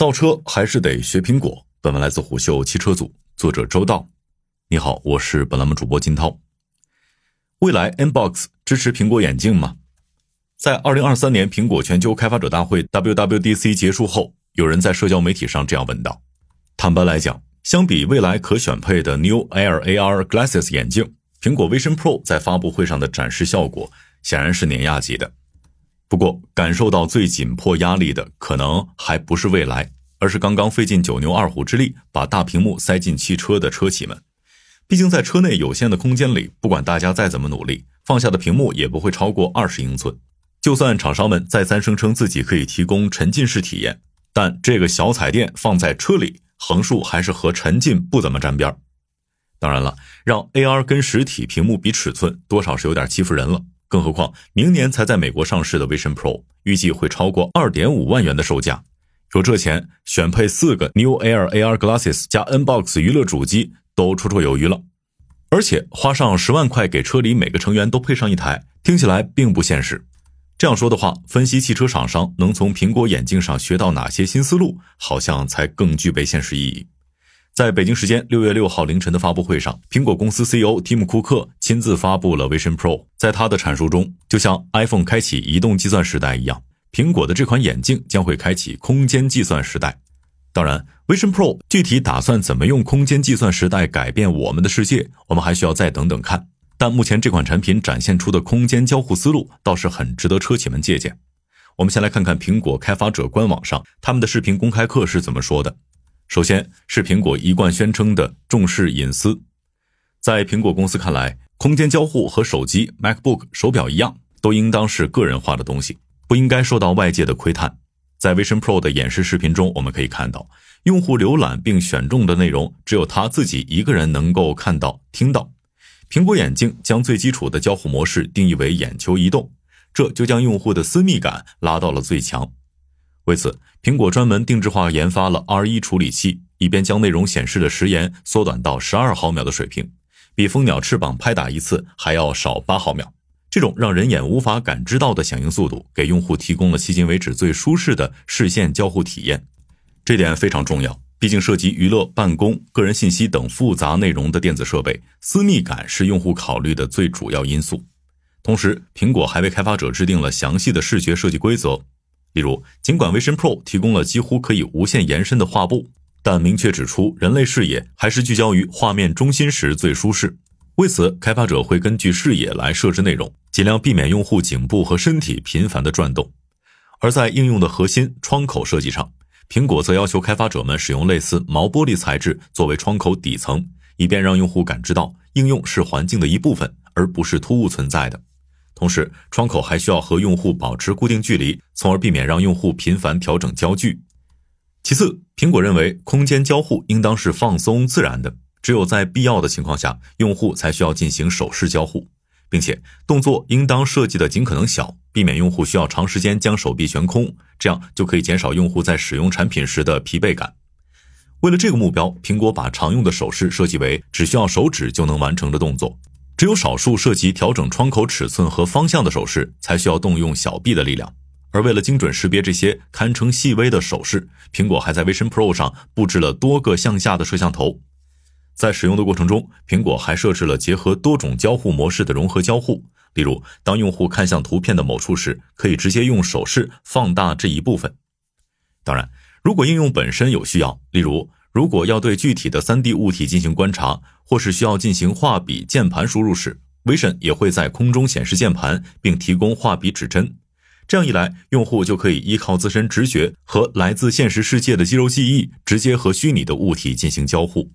造车还是得学苹果。本文来自虎嗅汽车组，作者周道。你好，我是本栏目主播金涛。未来 Nbox 支持苹果眼镜吗？在二零二三年苹果全球开发者大会 WWDC 结束后，有人在社交媒体上这样问道：“坦白来讲，相比未来可选配的 New Air AR Glasses 眼镜，苹果 Vision Pro 在发布会上的展示效果显然是碾压级的。不过，感受到最紧迫压力的可能还不是未来，而是刚刚费尽九牛二虎之力把大屏幕塞进汽车的车企们。毕竟，在车内有限的空间里，不管大家再怎么努力，放下的屏幕也不会超过二十英寸。就算厂商们再三声称自己可以提供沉浸式体验，但这个小彩电放在车里，横竖还是和沉浸不怎么沾边儿当然了，让 AR 跟实体屏幕比尺寸，多少是有点欺负人了。更何况，明年才在美国上市的 Vision Pro，预计会超过二点五万元的售价。有这钱，选配四个 New Air AR Glasses 加 Nbox 娱乐主机都绰绰有余了。而且花上十万块给车里每个成员都配上一台，听起来并不现实。这样说的话，分析汽车厂商能从苹果眼镜上学到哪些新思路，好像才更具备现实意义。在北京时间六月六号凌晨的发布会上，苹果公司 CEO 蒂姆·库克亲自发布了 Vision Pro。在他的阐述中，就像 iPhone 开启移动计算时代一样，苹果的这款眼镜将会开启空间计算时代。当然，Vision Pro 具体打算怎么用空间计算时代改变我们的世界，我们还需要再等等看。但目前这款产品展现出的空间交互思路倒是很值得车企们借鉴。我们先来看看苹果开发者官网上他们的视频公开课是怎么说的。首先是苹果一贯宣称的重视隐私。在苹果公司看来，空间交互和手机、MacBook 手表一样，都应当是个人化的东西，不应该受到外界的窥探。在 Vision Pro 的演示视频中，我们可以看到，用户浏览并选中的内容只有他自己一个人能够看到、听到。苹果眼镜将最基础的交互模式定义为眼球移动，这就将用户的私密感拉到了最强。为此，苹果专门定制化研发了 R 一处理器，以便将内容显示的时延缩短到十二毫秒的水平，比蜂鸟翅膀拍打一次还要少八毫秒。这种让人眼无法感知到的响应速度，给用户提供了迄今为止最舒适的视线交互体验。这点非常重要。毕竟涉及娱乐、办公、个人信息等复杂内容的电子设备，私密感是用户考虑的最主要因素。同时，苹果还为开发者制定了详细的视觉设计规则。例如，尽管 Vision Pro 提供了几乎可以无限延伸的画布，但明确指出人类视野还是聚焦于画面中心时最舒适。为此，开发者会根据视野来设置内容，尽量避免用户颈部和身体频繁的转动。而在应用的核心窗口设计上，苹果则要求开发者们使用类似毛玻璃材质作为窗口底层，以便让用户感知到应用是环境的一部分，而不是突兀存在的。同时，窗口还需要和用户保持固定距离，从而避免让用户频繁调整焦距。其次，苹果认为空间交互应当是放松自然的，只有在必要的情况下，用户才需要进行手势交互。并且动作应当设计的尽可能小，避免用户需要长时间将手臂悬空，这样就可以减少用户在使用产品时的疲惫感。为了这个目标，苹果把常用的手势设计为只需要手指就能完成的动作，只有少数涉及调整窗口尺寸和方向的手势才需要动用小臂的力量。而为了精准识别这些堪称细微的手势，苹果还在 Vision Pro 上布置了多个向下的摄像头。在使用的过程中，苹果还设置了结合多种交互模式的融合交互。例如，当用户看向图片的某处时，可以直接用手势放大这一部分。当然，如果应用本身有需要，例如如果要对具体的 3D 物体进行观察，或是需要进行画笔键盘输入时，Vision 也会在空中显示键盘，并提供画笔指针。这样一来，用户就可以依靠自身直觉和来自现实世界的肌肉记忆，直接和虚拟的物体进行交互。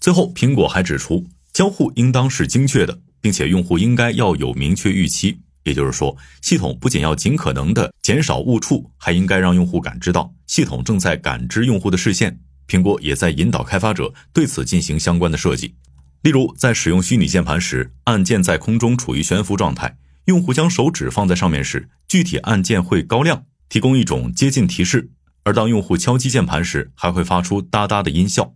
最后，苹果还指出，交互应当是精确的，并且用户应该要有明确预期。也就是说，系统不仅要尽可能的减少误触，还应该让用户感知到系统正在感知用户的视线。苹果也在引导开发者对此进行相关的设计。例如，在使用虚拟键盘时，按键在空中处于悬浮状态，用户将手指放在上面时，具体按键会高亮，提供一种接近提示；而当用户敲击键盘时，还会发出哒哒的音效。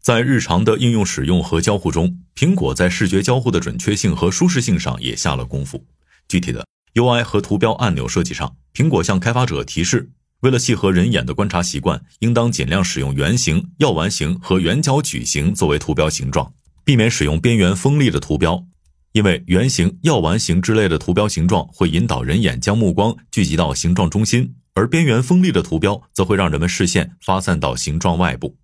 在日常的应用使用和交互中，苹果在视觉交互的准确性和舒适性上也下了功夫。具体的 UI 和图标按钮设计上，苹果向开发者提示：为了契合人眼的观察习惯，应当尽量使用圆形、药丸形和圆角矩形作为图标形状，避免使用边缘锋利的图标。因为圆形、药丸形之类的图标形状会引导人眼将目光聚集到形状中心，而边缘锋利的图标则会让人们视线发散到形状外部。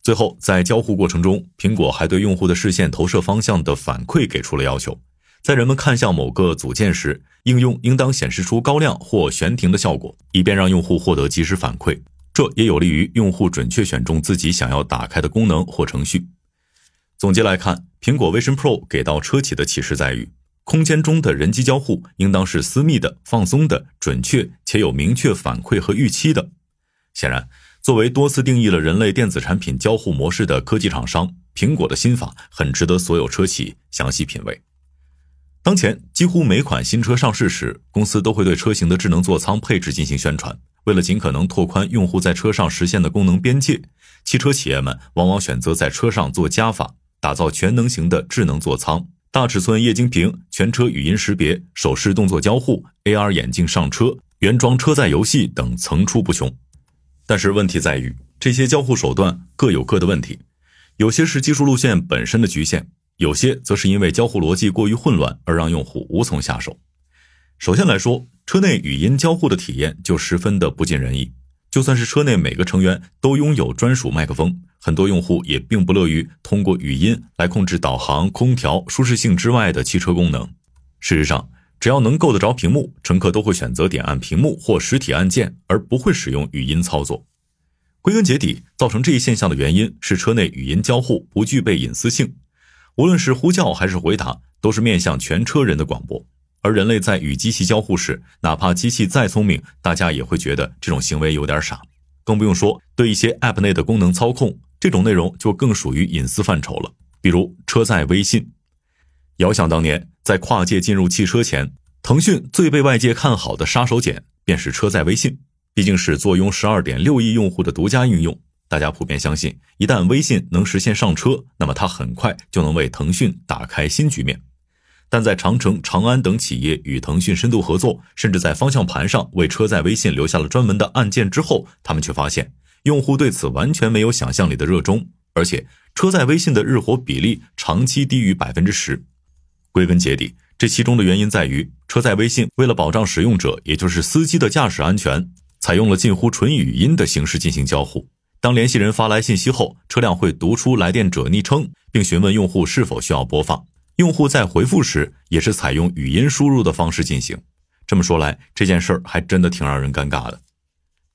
最后，在交互过程中，苹果还对用户的视线投射方向的反馈给出了要求。在人们看向某个组件时，应用应当显示出高亮或悬停的效果，以便让用户获得及时反馈。这也有利于用户准确选中自己想要打开的功能或程序。总结来看，苹果 Vision Pro 给到车企的启示在于，空间中的人机交互应当是私密的、放松的、准确且有明确反馈和预期的。显然，作为多次定义了人类电子产品交互模式的科技厂商，苹果的新法很值得所有车企详细品味。当前，几乎每款新车上市时，公司都会对车型的智能座舱配置进行宣传。为了尽可能拓宽用户在车上实现的功能边界，汽车企业们往往选择在车上做加法。打造全能型的智能座舱，大尺寸液晶屏、全车语音识别、手势动作交互、AR 眼镜上车、原装车载游戏等层出不穷。但是问题在于，这些交互手段各有各的问题，有些是技术路线本身的局限，有些则是因为交互逻辑过于混乱而让用户无从下手。首先来说，车内语音交互的体验就十分的不尽人意。就算是车内每个成员都拥有专属麦克风，很多用户也并不乐于通过语音来控制导航、空调、舒适性之外的汽车功能。事实上，只要能够得着屏幕，乘客都会选择点按屏幕或实体按键，而不会使用语音操作。归根结底，造成这一现象的原因是车内语音交互不具备隐私性，无论是呼叫还是回答，都是面向全车人的广播。而人类在与机器交互时，哪怕机器再聪明，大家也会觉得这种行为有点傻。更不用说对一些 App 内的功能操控，这种内容就更属于隐私范畴了。比如车载微信。遥想当年，在跨界进入汽车前，腾讯最被外界看好的杀手锏便是车载微信。毕竟是坐拥十二点六亿用户的独家应用，大家普遍相信，一旦微信能实现上车，那么它很快就能为腾讯打开新局面。但在长城、长安等企业与腾讯深度合作，甚至在方向盘上为车载微信留下了专门的按键之后，他们却发现用户对此完全没有想象里的热衷，而且车载微信的日活比例长期低于百分之十。归根结底，这其中的原因在于车载微信为了保障使用者，也就是司机的驾驶安全，采用了近乎纯语音的形式进行交互。当联系人发来信息后，车辆会读出来电者昵称，并询问用户是否需要播放。用户在回复时也是采用语音输入的方式进行。这么说来，这件事儿还真的挺让人尴尬的。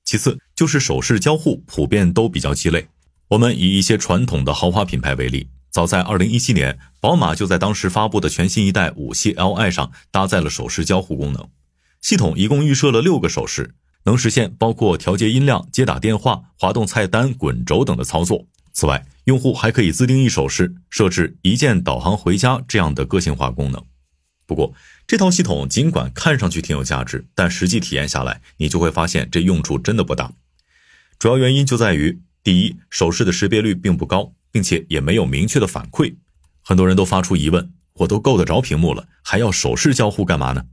其次就是手势交互普遍都比较鸡肋。我们以一些传统的豪华品牌为例，早在2017年，宝马就在当时发布的全新一代五系 Li 上搭载了手势交互功能。系统一共预设了六个手势，能实现包括调节音量、接打电话、滑动菜单、滚轴等的操作。此外，用户还可以自定义手势，设置一键导航回家这样的个性化功能。不过，这套系统尽管看上去挺有价值，但实际体验下来，你就会发现这用处真的不大。主要原因就在于，第一，手势的识别率并不高，并且也没有明确的反馈。很多人都发出疑问：我都够得着屏幕了，还要手势交互干嘛呢？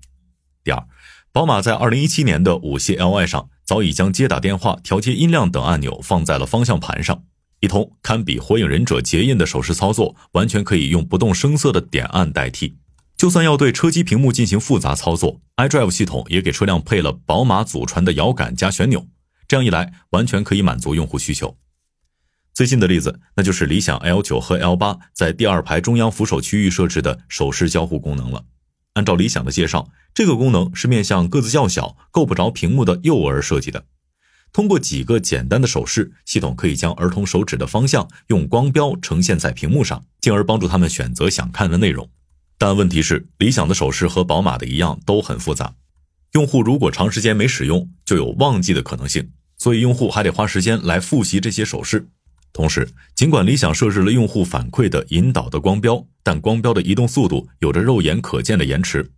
第二，宝马在2017年的五系 Li 上早已将接打电话、调节音量等按钮放在了方向盘上。一通堪比火影忍者结印的手势操作，完全可以用不动声色的点按代替。就算要对车机屏幕进行复杂操作，iDrive 系统也给车辆配了宝马祖传的摇杆加旋钮，这样一来，完全可以满足用户需求。最近的例子，那就是理想 L9 和 L8 在第二排中央扶手区域设置的手势交互功能了。按照理想的介绍，这个功能是面向个子较小、够不着屏幕的幼儿设计的。通过几个简单的手势，系统可以将儿童手指的方向用光标呈现在屏幕上，进而帮助他们选择想看的内容。但问题是，理想的手势和宝马的一样都很复杂，用户如果长时间没使用，就有忘记的可能性，所以用户还得花时间来复习这些手势。同时，尽管理想设置了用户反馈的引导的光标，但光标的移动速度有着肉眼可见的延迟，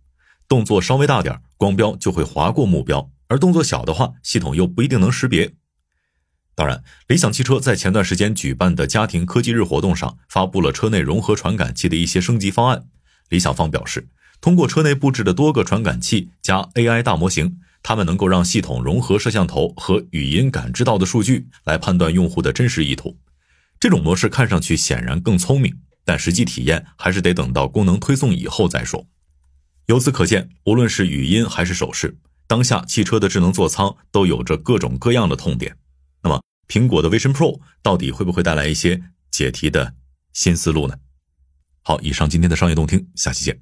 动作稍微大点，光标就会划过目标。而动作小的话，系统又不一定能识别。当然，理想汽车在前段时间举办的家庭科技日活动上，发布了车内融合传感器的一些升级方案。理想方表示，通过车内布置的多个传感器加 AI 大模型，它们能够让系统融合摄像头和语音感知到的数据来判断用户的真实意图。这种模式看上去显然更聪明，但实际体验还是得等到功能推送以后再说。由此可见，无论是语音还是手势，当下汽车的智能座舱都有着各种各样的痛点。那么，苹果的 Vision Pro 到底会不会带来一些解题的新思路呢？好，以上今天的商业动听，下期见。